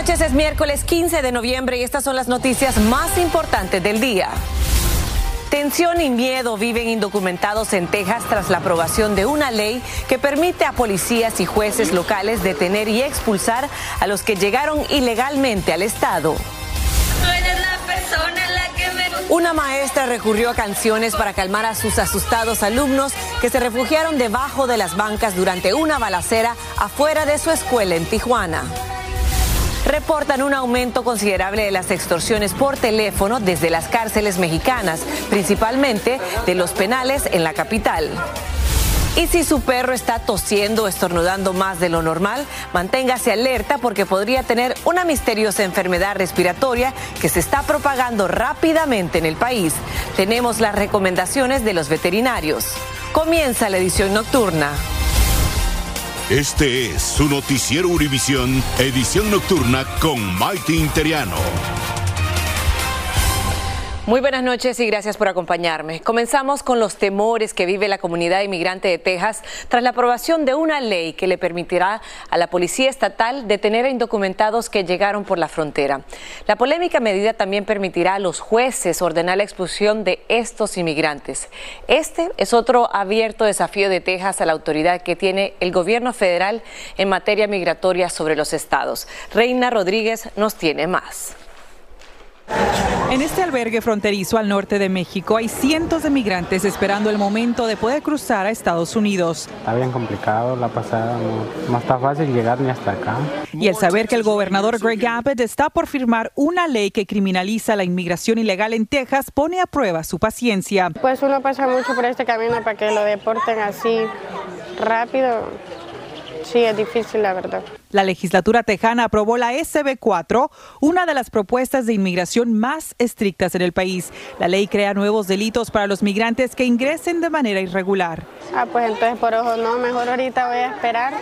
Es miércoles 15 de noviembre y estas son las noticias más importantes del día. Tensión y miedo viven indocumentados en Texas tras la aprobación de una ley que permite a policías y jueces locales detener y expulsar a los que llegaron ilegalmente al estado. Una maestra recurrió a canciones para calmar a sus asustados alumnos que se refugiaron debajo de las bancas durante una balacera afuera de su escuela en Tijuana reportan un aumento considerable de las extorsiones por teléfono desde las cárceles mexicanas, principalmente de los penales en la capital. Y si su perro está tosiendo o estornudando más de lo normal, manténgase alerta porque podría tener una misteriosa enfermedad respiratoria que se está propagando rápidamente en el país. Tenemos las recomendaciones de los veterinarios. Comienza la edición nocturna. Este es su noticiero Univisión, edición nocturna con Maite Interiano. Muy buenas noches y gracias por acompañarme. Comenzamos con los temores que vive la comunidad inmigrante de Texas tras la aprobación de una ley que le permitirá a la policía estatal detener a indocumentados que llegaron por la frontera. La polémica medida también permitirá a los jueces ordenar la expulsión de estos inmigrantes. Este es otro abierto desafío de Texas a la autoridad que tiene el gobierno federal en materia migratoria sobre los estados. Reina Rodríguez nos tiene más. En este albergue fronterizo al norte de México hay cientos de migrantes esperando el momento de poder cruzar a Estados Unidos. Está bien complicado la pasada, no, está fácil llegar ni hasta acá. Y el saber que el gobernador Greg Abbott está por firmar una ley que criminaliza la inmigración ilegal en Texas pone a prueba su paciencia. Pues uno pasa mucho por este camino para que lo deporten así rápido Sí, es difícil, la verdad. La legislatura tejana aprobó la SB4, una de las propuestas de inmigración más estrictas en el país. La ley crea nuevos delitos para los migrantes que ingresen de manera irregular. Ah, pues entonces por ojo no, mejor ahorita voy a esperar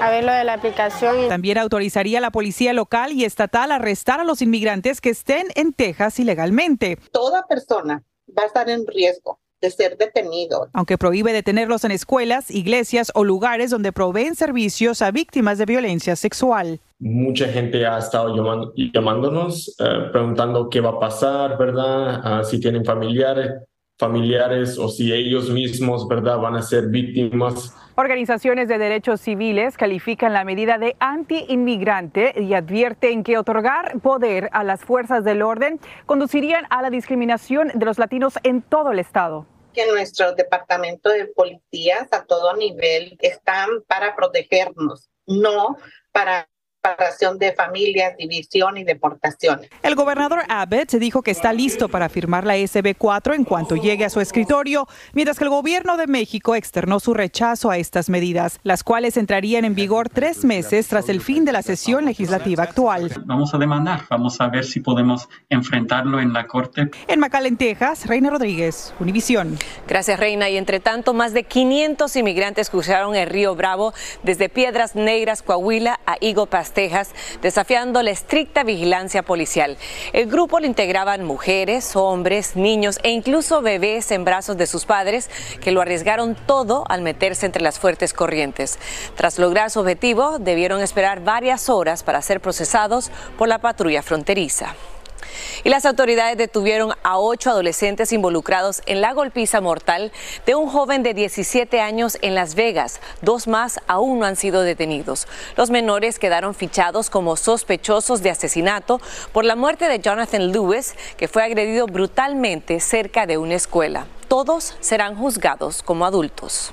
a ver lo de la aplicación. También autorizaría a la policía local y estatal a arrestar a los inmigrantes que estén en Texas ilegalmente. Toda persona va a estar en riesgo de ser detenidos. Aunque prohíbe detenerlos en escuelas, iglesias o lugares donde proveen servicios a víctimas de violencia sexual. Mucha gente ha estado llamándonos, eh, preguntando qué va a pasar, ¿verdad? Ah, si tienen familiares, familiares o si ellos mismos, ¿verdad?, van a ser víctimas. Organizaciones de derechos civiles califican la medida de anti-inmigrante y advierten que otorgar poder a las fuerzas del orden conducirían a la discriminación de los latinos en todo el estado. Que nuestro departamento de policías a todo nivel están para protegernos, no para separación de familias, división y deportación. El gobernador Abbott dijo que está listo para firmar la SB4 en cuanto llegue a su escritorio, mientras que el gobierno de México externó su rechazo a estas medidas, las cuales entrarían en vigor tres meses tras el fin de la sesión legislativa actual. Vamos a demandar, vamos a ver si podemos enfrentarlo en la corte. En McAllen, Texas, Reina Rodríguez, Univisión. Gracias, Reina. Y entre tanto, más de 500 inmigrantes cruzaron el río Bravo desde Piedras Negras, Coahuila a Higo Pastel Texas, desafiando la estricta vigilancia policial. El grupo lo integraban mujeres, hombres, niños e incluso bebés en brazos de sus padres que lo arriesgaron todo al meterse entre las fuertes corrientes. Tras lograr su objetivo, debieron esperar varias horas para ser procesados por la patrulla fronteriza. Y las autoridades detuvieron a ocho adolescentes involucrados en la golpiza mortal de un joven de 17 años en Las Vegas. Dos más aún no han sido detenidos. Los menores quedaron fichados como sospechosos de asesinato por la muerte de Jonathan Lewis, que fue agredido brutalmente cerca de una escuela. Todos serán juzgados como adultos.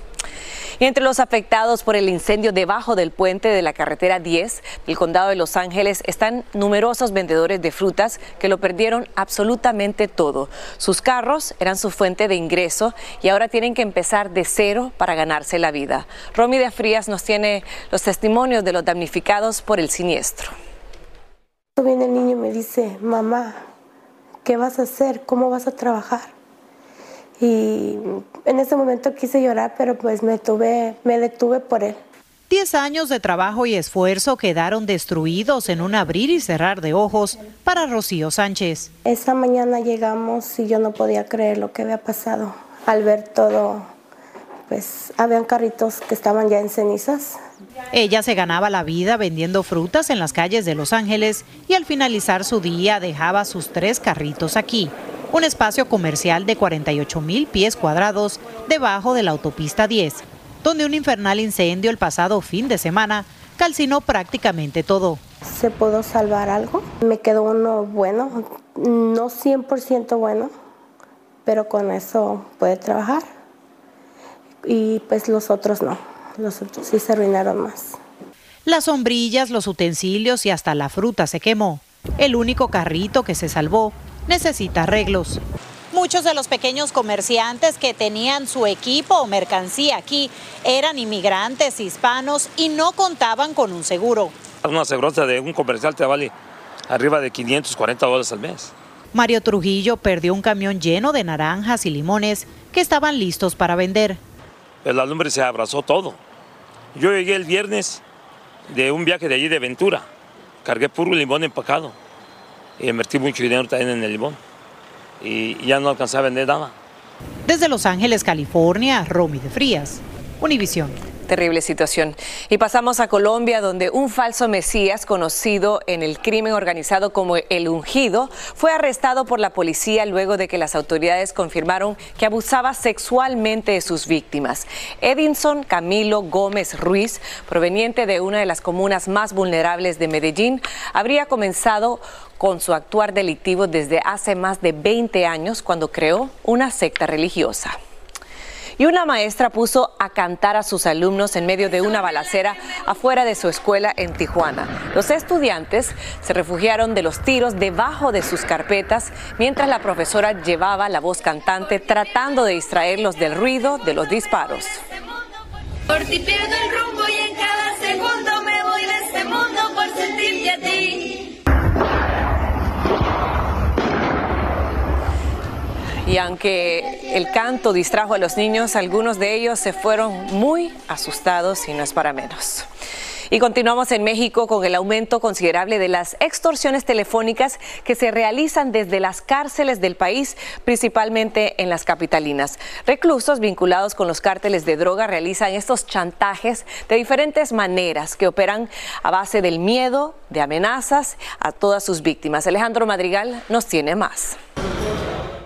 Y entre los afectados por el incendio debajo del puente de la carretera 10 del condado de Los Ángeles están numerosos vendedores de frutas que lo perdieron absolutamente todo. Sus carros eran su fuente de ingreso y ahora tienen que empezar de cero para ganarse la vida. Romy de Frías nos tiene los testimonios de los damnificados por el siniestro. Viene el niño y me dice, mamá, ¿qué vas a hacer? ¿Cómo vas a trabajar? Y en ese momento quise llorar, pero pues me, tuve, me detuve por él. Diez años de trabajo y esfuerzo quedaron destruidos en un abrir y cerrar de ojos para Rocío Sánchez. Esa mañana llegamos y yo no podía creer lo que había pasado. Al ver todo, pues habían carritos que estaban ya en cenizas. Ella se ganaba la vida vendiendo frutas en las calles de Los Ángeles y al finalizar su día dejaba sus tres carritos aquí, un espacio comercial de 48 mil pies cuadrados debajo de la autopista 10, donde un infernal incendio el pasado fin de semana calcinó prácticamente todo. ¿Se pudo salvar algo? Me quedó uno bueno, no 100% bueno, pero con eso puede trabajar. Y pues los otros no, los otros sí se arruinaron más. Las sombrillas, los utensilios y hasta la fruta se quemó. El único carrito que se salvó necesita arreglos. Muchos de los pequeños comerciantes que tenían su equipo o mercancía aquí eran inmigrantes hispanos y no contaban con un seguro. Una aseguranza de un comercial te vale arriba de 540 dólares al mes. Mario Trujillo perdió un camión lleno de naranjas y limones que estaban listos para vender. La lumbre se abrazó todo. Yo llegué el viernes de un viaje de allí de Ventura. Cargué puro limón empacado invertí mucho dinero también en el limón. Y ya no alcancé a vender nada. Desde Los Ángeles, California, Romy de Frías, Univisión. Terrible situación. Y pasamos a Colombia, donde un falso Mesías, conocido en el crimen organizado como El Ungido, fue arrestado por la policía luego de que las autoridades confirmaron que abusaba sexualmente de sus víctimas. Edinson Camilo Gómez Ruiz, proveniente de una de las comunas más vulnerables de Medellín, habría comenzado con su actuar delictivo desde hace más de 20 años cuando creó una secta religiosa y una maestra puso a cantar a sus alumnos en medio de una balacera afuera de su escuela en Tijuana. Los estudiantes se refugiaron de los tiros debajo de sus carpetas mientras la profesora llevaba la voz cantante tratando de distraerlos del ruido de los disparos. Por ti pierdo el rumbo y en cada segundo me voy de este mundo por a ti. Y aunque el canto distrajo a los niños, algunos de ellos se fueron muy asustados y no es para menos. Y continuamos en México con el aumento considerable de las extorsiones telefónicas que se realizan desde las cárceles del país, principalmente en las capitalinas. Reclusos vinculados con los cárteles de droga realizan estos chantajes de diferentes maneras que operan a base del miedo, de amenazas a todas sus víctimas. Alejandro Madrigal nos tiene más.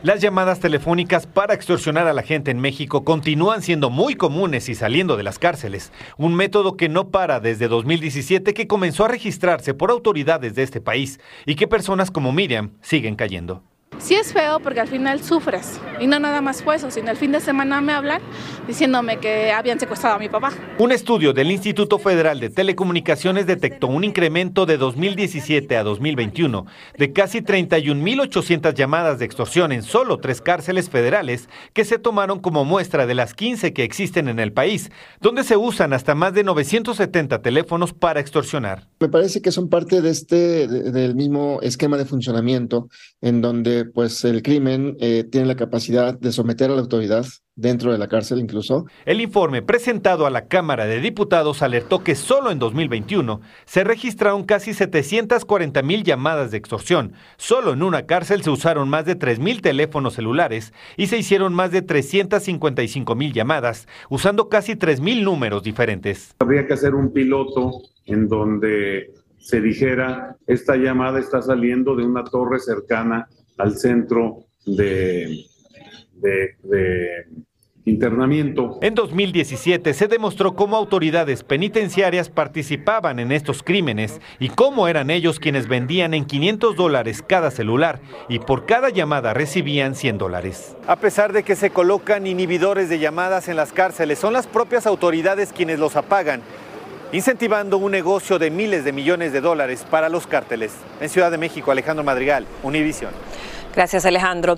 Las llamadas telefónicas para extorsionar a la gente en México continúan siendo muy comunes y saliendo de las cárceles, un método que no para desde 2017 que comenzó a registrarse por autoridades de este país y que personas como Miriam siguen cayendo. Sí es feo porque al final sufres. Y no nada más fue eso, sino el fin de semana me hablan diciéndome que habían secuestrado a mi papá. Un estudio del Instituto Federal de Telecomunicaciones detectó un incremento de 2017 a 2021 de casi 31.800 llamadas de extorsión en solo tres cárceles federales que se tomaron como muestra de las 15 que existen en el país, donde se usan hasta más de 970 teléfonos para extorsionar. Me parece que son parte de este del mismo esquema de funcionamiento en donde pues el crimen eh, tiene la capacidad de someter a la autoridad dentro de la cárcel incluso. El informe presentado a la Cámara de Diputados alertó que solo en 2021 se registraron casi 740 mil llamadas de extorsión. Solo en una cárcel se usaron más de 3 mil teléfonos celulares y se hicieron más de 355 mil llamadas, usando casi 3 mil números diferentes. Habría que hacer un piloto en donde se dijera, esta llamada está saliendo de una torre cercana al centro de, de, internamiento. En 2017 se demostró cómo autoridades penitenciarias participaban en estos crímenes y cómo eran ellos quienes vendían en 500 dólares cada celular y por cada llamada recibían 100 dólares. A pesar de que se colocan inhibidores de llamadas en las cárceles, son las propias autoridades quienes los apagan incentivando un negocio de miles de millones de dólares para los cárteles. En Ciudad de México, Alejandro Madrigal, Univisión. Gracias, Alejandro.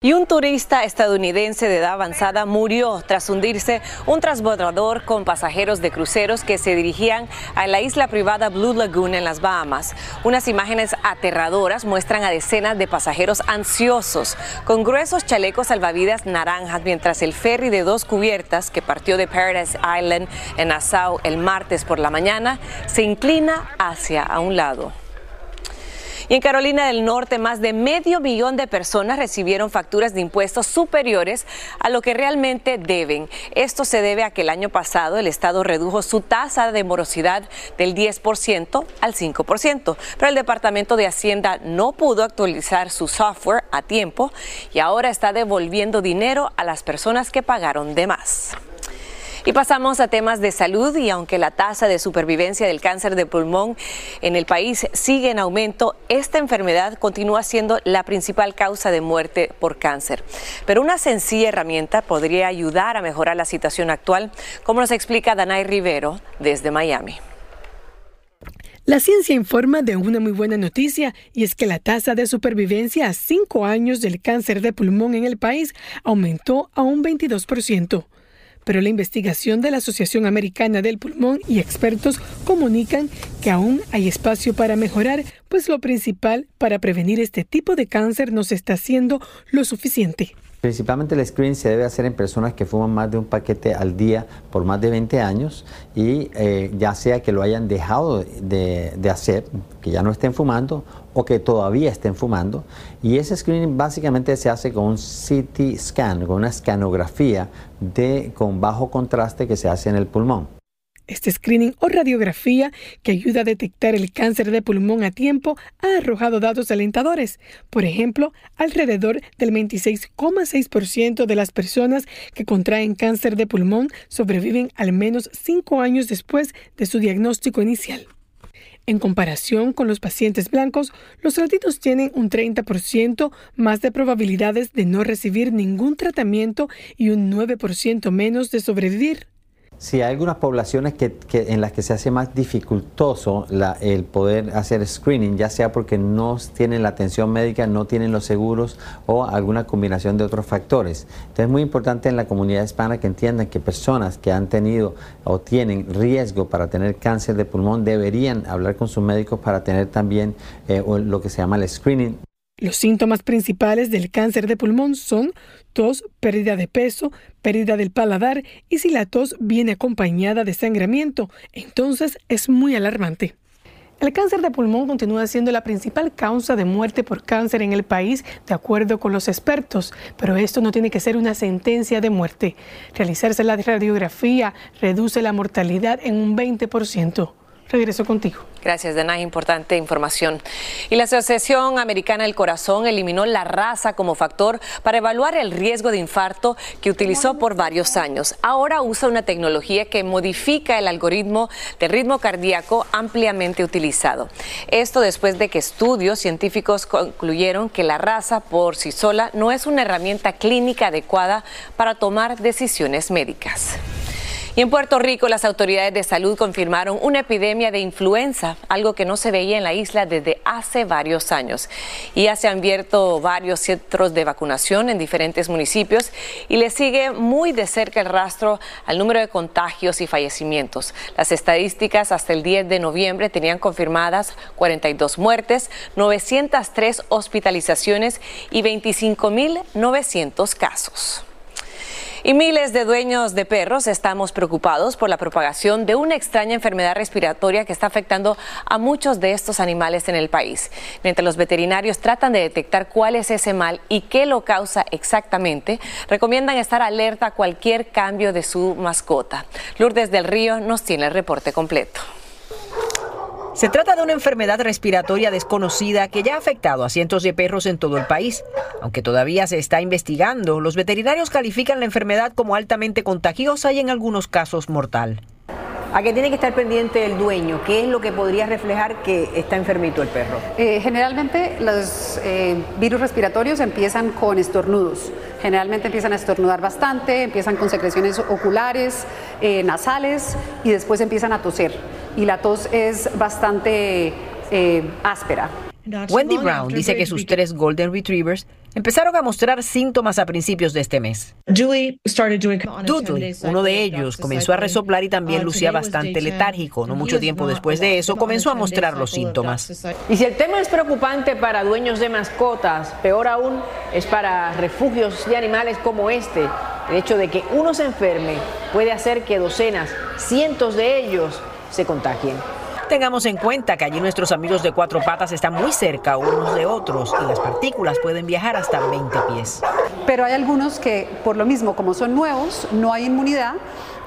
Y un turista estadounidense de edad avanzada murió tras hundirse un transbordador con pasajeros de cruceros que se dirigían a la isla privada Blue Lagoon en las Bahamas. Unas imágenes aterradoras muestran a decenas de pasajeros ansiosos con gruesos chalecos salvavidas naranjas mientras el ferry de dos cubiertas que partió de Paradise Island en Nassau el martes por la mañana se inclina hacia a un lado. Y en Carolina del Norte, más de medio millón de personas recibieron facturas de impuestos superiores a lo que realmente deben. Esto se debe a que el año pasado el Estado redujo su tasa de morosidad del 10% al 5%, pero el Departamento de Hacienda no pudo actualizar su software a tiempo y ahora está devolviendo dinero a las personas que pagaron de más. Y pasamos a temas de salud y aunque la tasa de supervivencia del cáncer de pulmón en el país sigue en aumento, esta enfermedad continúa siendo la principal causa de muerte por cáncer. Pero una sencilla herramienta podría ayudar a mejorar la situación actual, como nos explica Danay Rivero desde Miami. La ciencia informa de una muy buena noticia y es que la tasa de supervivencia a cinco años del cáncer de pulmón en el país aumentó a un 22% pero la investigación de la Asociación Americana del Pulmón y expertos comunican que aún hay espacio para mejorar, pues lo principal para prevenir este tipo de cáncer no se está haciendo lo suficiente. Principalmente el screening se debe hacer en personas que fuman más de un paquete al día por más de 20 años y eh, ya sea que lo hayan dejado de, de, hacer, que ya no estén fumando o que todavía estén fumando. Y ese screening básicamente se hace con un CT scan, con una escanografía de, con bajo contraste que se hace en el pulmón. Este screening o radiografía que ayuda a detectar el cáncer de pulmón a tiempo ha arrojado datos alentadores. Por ejemplo, alrededor del 26,6% de las personas que contraen cáncer de pulmón sobreviven al menos cinco años después de su diagnóstico inicial. En comparación con los pacientes blancos, los latinos tienen un 30% más de probabilidades de no recibir ningún tratamiento y un 9% menos de sobrevivir. Sí, hay algunas poblaciones que, en las que se hace más dificultoso el poder hacer screening, ya sea porque no tienen la atención médica, no tienen los seguros o alguna combinación de otros factores. Entonces es muy importante en la comunidad hispana que entiendan que personas que han tenido o tienen riesgo para tener cáncer de pulmón deberían hablar con sus médicos para tener también eh, lo que se llama el screening los síntomas principales del cáncer de pulmón son tos, pérdida de peso, pérdida del paladar y si la tos viene acompañada de sangramiento, entonces es muy alarmante. El cáncer de pulmón continúa siendo la principal causa de muerte por cáncer en el país, de acuerdo con los expertos, pero esto no tiene que ser una sentencia de muerte. Realizarse la radiografía reduce la mortalidad en un 20%. Regreso contigo. Gracias, Dana. Importante información. Y la Asociación Americana del Corazón eliminó la raza como factor para evaluar el riesgo de infarto que utilizó por varios años. Ahora usa una tecnología que modifica el algoritmo de ritmo cardíaco ampliamente utilizado. Esto después de que estudios científicos concluyeron que la raza por sí sola no es una herramienta clínica adecuada para tomar decisiones médicas. Y en Puerto Rico las autoridades de salud confirmaron una epidemia de influenza, algo que no se veía en la isla desde hace varios años. Y ya se han abierto varios centros de vacunación en diferentes municipios y le sigue muy de cerca el rastro al número de contagios y fallecimientos. Las estadísticas hasta el 10 de noviembre tenían confirmadas 42 muertes, 903 hospitalizaciones y 25.900 casos. Y miles de dueños de perros estamos preocupados por la propagación de una extraña enfermedad respiratoria que está afectando a muchos de estos animales en el país. Mientras los veterinarios tratan de detectar cuál es ese mal y qué lo causa exactamente, recomiendan estar alerta a cualquier cambio de su mascota. Lourdes del Río nos tiene el reporte completo. Se trata de una enfermedad respiratoria desconocida que ya ha afectado a cientos de perros en todo el país. Aunque todavía se está investigando, los veterinarios califican la enfermedad como altamente contagiosa y en algunos casos mortal. ¿A qué tiene que estar pendiente el dueño? ¿Qué es lo que podría reflejar que está enfermito el perro? Eh, generalmente los eh, virus respiratorios empiezan con estornudos. Generalmente empiezan a estornudar bastante, empiezan con secreciones oculares, eh, nasales y después empiezan a toser. Y la tos es bastante áspera. Wendy Brown dice que sus tres Golden Retrievers empezaron a mostrar síntomas a principios de este mes. Dudley, uno de ellos, comenzó a resoplar y también lucía bastante letárgico. No mucho tiempo después de eso, comenzó a mostrar los síntomas. Y si el tema es preocupante para dueños de mascotas, peor aún es para refugios de animales como este. El hecho de que uno se enferme puede hacer que docenas, cientos de ellos se contagien. Tengamos en cuenta que allí nuestros amigos de cuatro patas están muy cerca unos de otros y las partículas pueden viajar hasta 20 pies. Pero hay algunos que, por lo mismo, como son nuevos, no hay inmunidad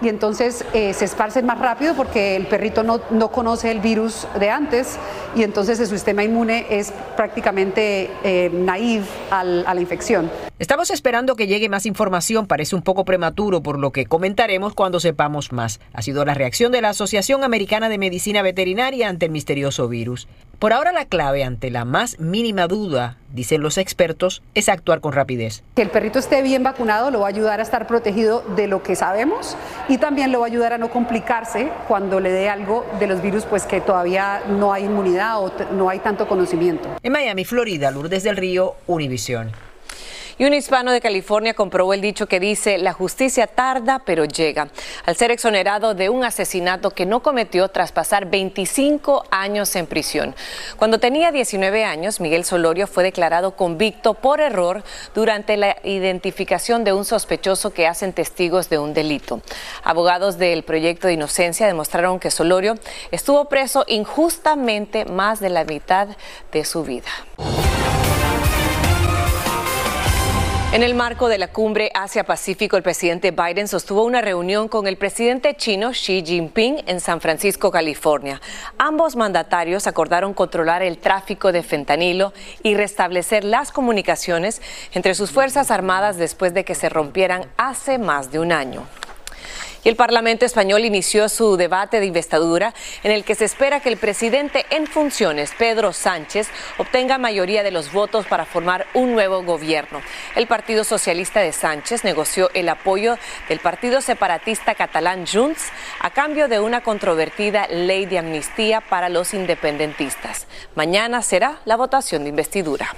y entonces eh, se esparcen más rápido porque el perrito no, no, conoce el virus de antes y entonces el sistema inmune es prácticamente eh, naive a la infección. Estamos esperando que llegue más información, parece un poco prematuro por lo que comentaremos cuando sepamos más. Ha sido la reacción de la Asociación Americana de Medicina Veterinaria ante el misterioso virus. Por ahora la clave ante la más mínima duda, dicen los expertos, es actuar con rapidez. Que el perrito esté bien vacunado lo va a ayudar a estar protegido de lo que sabemos y también lo va a ayudar a no complicarse cuando le dé algo de los virus pues que todavía no hay inmunidad o no hay tanto conocimiento. En Miami, Florida, Lourdes del Río, Univisión. Y un hispano de California comprobó el dicho que dice, la justicia tarda pero llega, al ser exonerado de un asesinato que no cometió tras pasar 25 años en prisión. Cuando tenía 19 años, Miguel Solorio fue declarado convicto por error durante la identificación de un sospechoso que hacen testigos de un delito. Abogados del proyecto de inocencia demostraron que Solorio estuvo preso injustamente más de la mitad de su vida. En el marco de la cumbre Asia-Pacífico, el presidente Biden sostuvo una reunión con el presidente chino Xi Jinping en San Francisco, California. Ambos mandatarios acordaron controlar el tráfico de fentanilo y restablecer las comunicaciones entre sus Fuerzas Armadas después de que se rompieran hace más de un año. Y el Parlamento español inició su debate de investidura en el que se espera que el presidente en funciones, Pedro Sánchez, obtenga mayoría de los votos para formar un nuevo gobierno. El Partido Socialista de Sánchez negoció el apoyo del partido separatista catalán Junts a cambio de una controvertida ley de amnistía para los independentistas. Mañana será la votación de investidura.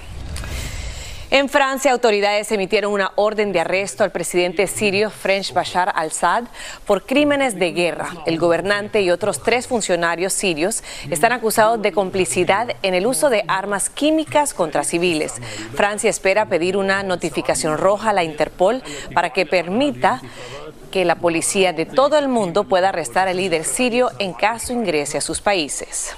En Francia, autoridades emitieron una orden de arresto al presidente sirio French Bashar al-Assad por crímenes de guerra. El gobernante y otros tres funcionarios sirios están acusados de complicidad en el uso de armas químicas contra civiles. Francia espera pedir una notificación roja a la Interpol para que permita que la policía de todo el mundo pueda arrestar al líder sirio en caso ingrese a sus países.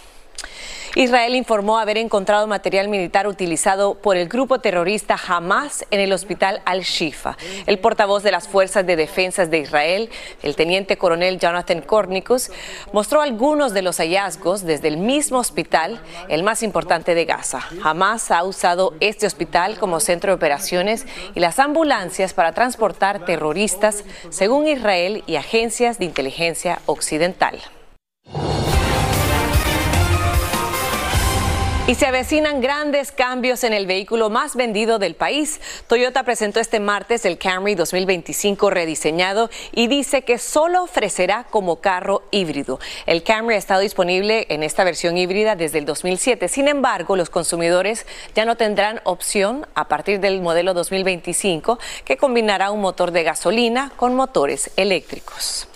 Israel informó haber encontrado material militar utilizado por el grupo terrorista Hamas en el hospital Al-Shifa. El portavoz de las Fuerzas de Defensa de Israel, el teniente coronel Jonathan Kornikus, mostró algunos de los hallazgos desde el mismo hospital, el más importante de Gaza. Hamas ha usado este hospital como centro de operaciones y las ambulancias para transportar terroristas, según Israel y agencias de inteligencia occidental. Y se avecinan grandes cambios en el vehículo más vendido del país. Toyota presentó este martes el Camry 2025 rediseñado y dice que solo ofrecerá como carro híbrido. El Camry ha estado disponible en esta versión híbrida desde el 2007. Sin embargo, los consumidores ya no tendrán opción a partir del modelo 2025 que combinará un motor de gasolina con motores eléctricos.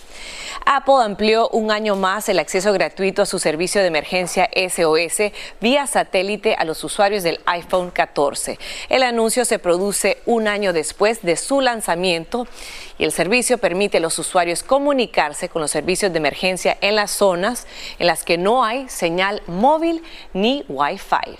Apple amplió un año más el acceso gratuito a su servicio de emergencia SOS vía satélite a los usuarios del iPhone 14. El anuncio se produce un año después de su lanzamiento y el servicio permite a los usuarios comunicarse con los servicios de emergencia en las zonas en las que no hay señal móvil ni Wi-Fi.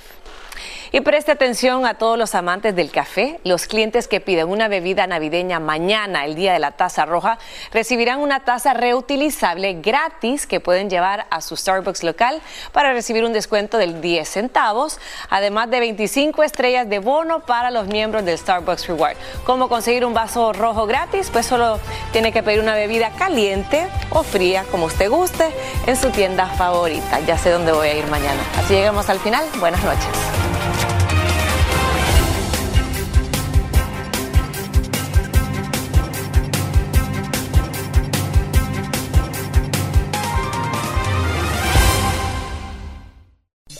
Y preste atención a todos los amantes del café. Los clientes que piden una bebida navideña mañana, el día de la taza roja, recibirán una taza reutilizable gratis que pueden llevar a su Starbucks local para recibir un descuento del 10 centavos, además de 25 estrellas de bono para los miembros del Starbucks Reward. ¿Cómo conseguir un vaso rojo gratis? Pues solo tiene que pedir una bebida caliente o fría, como usted guste, en su tienda favorita. Ya sé dónde voy a ir mañana. Así llegamos al final. Buenas noches.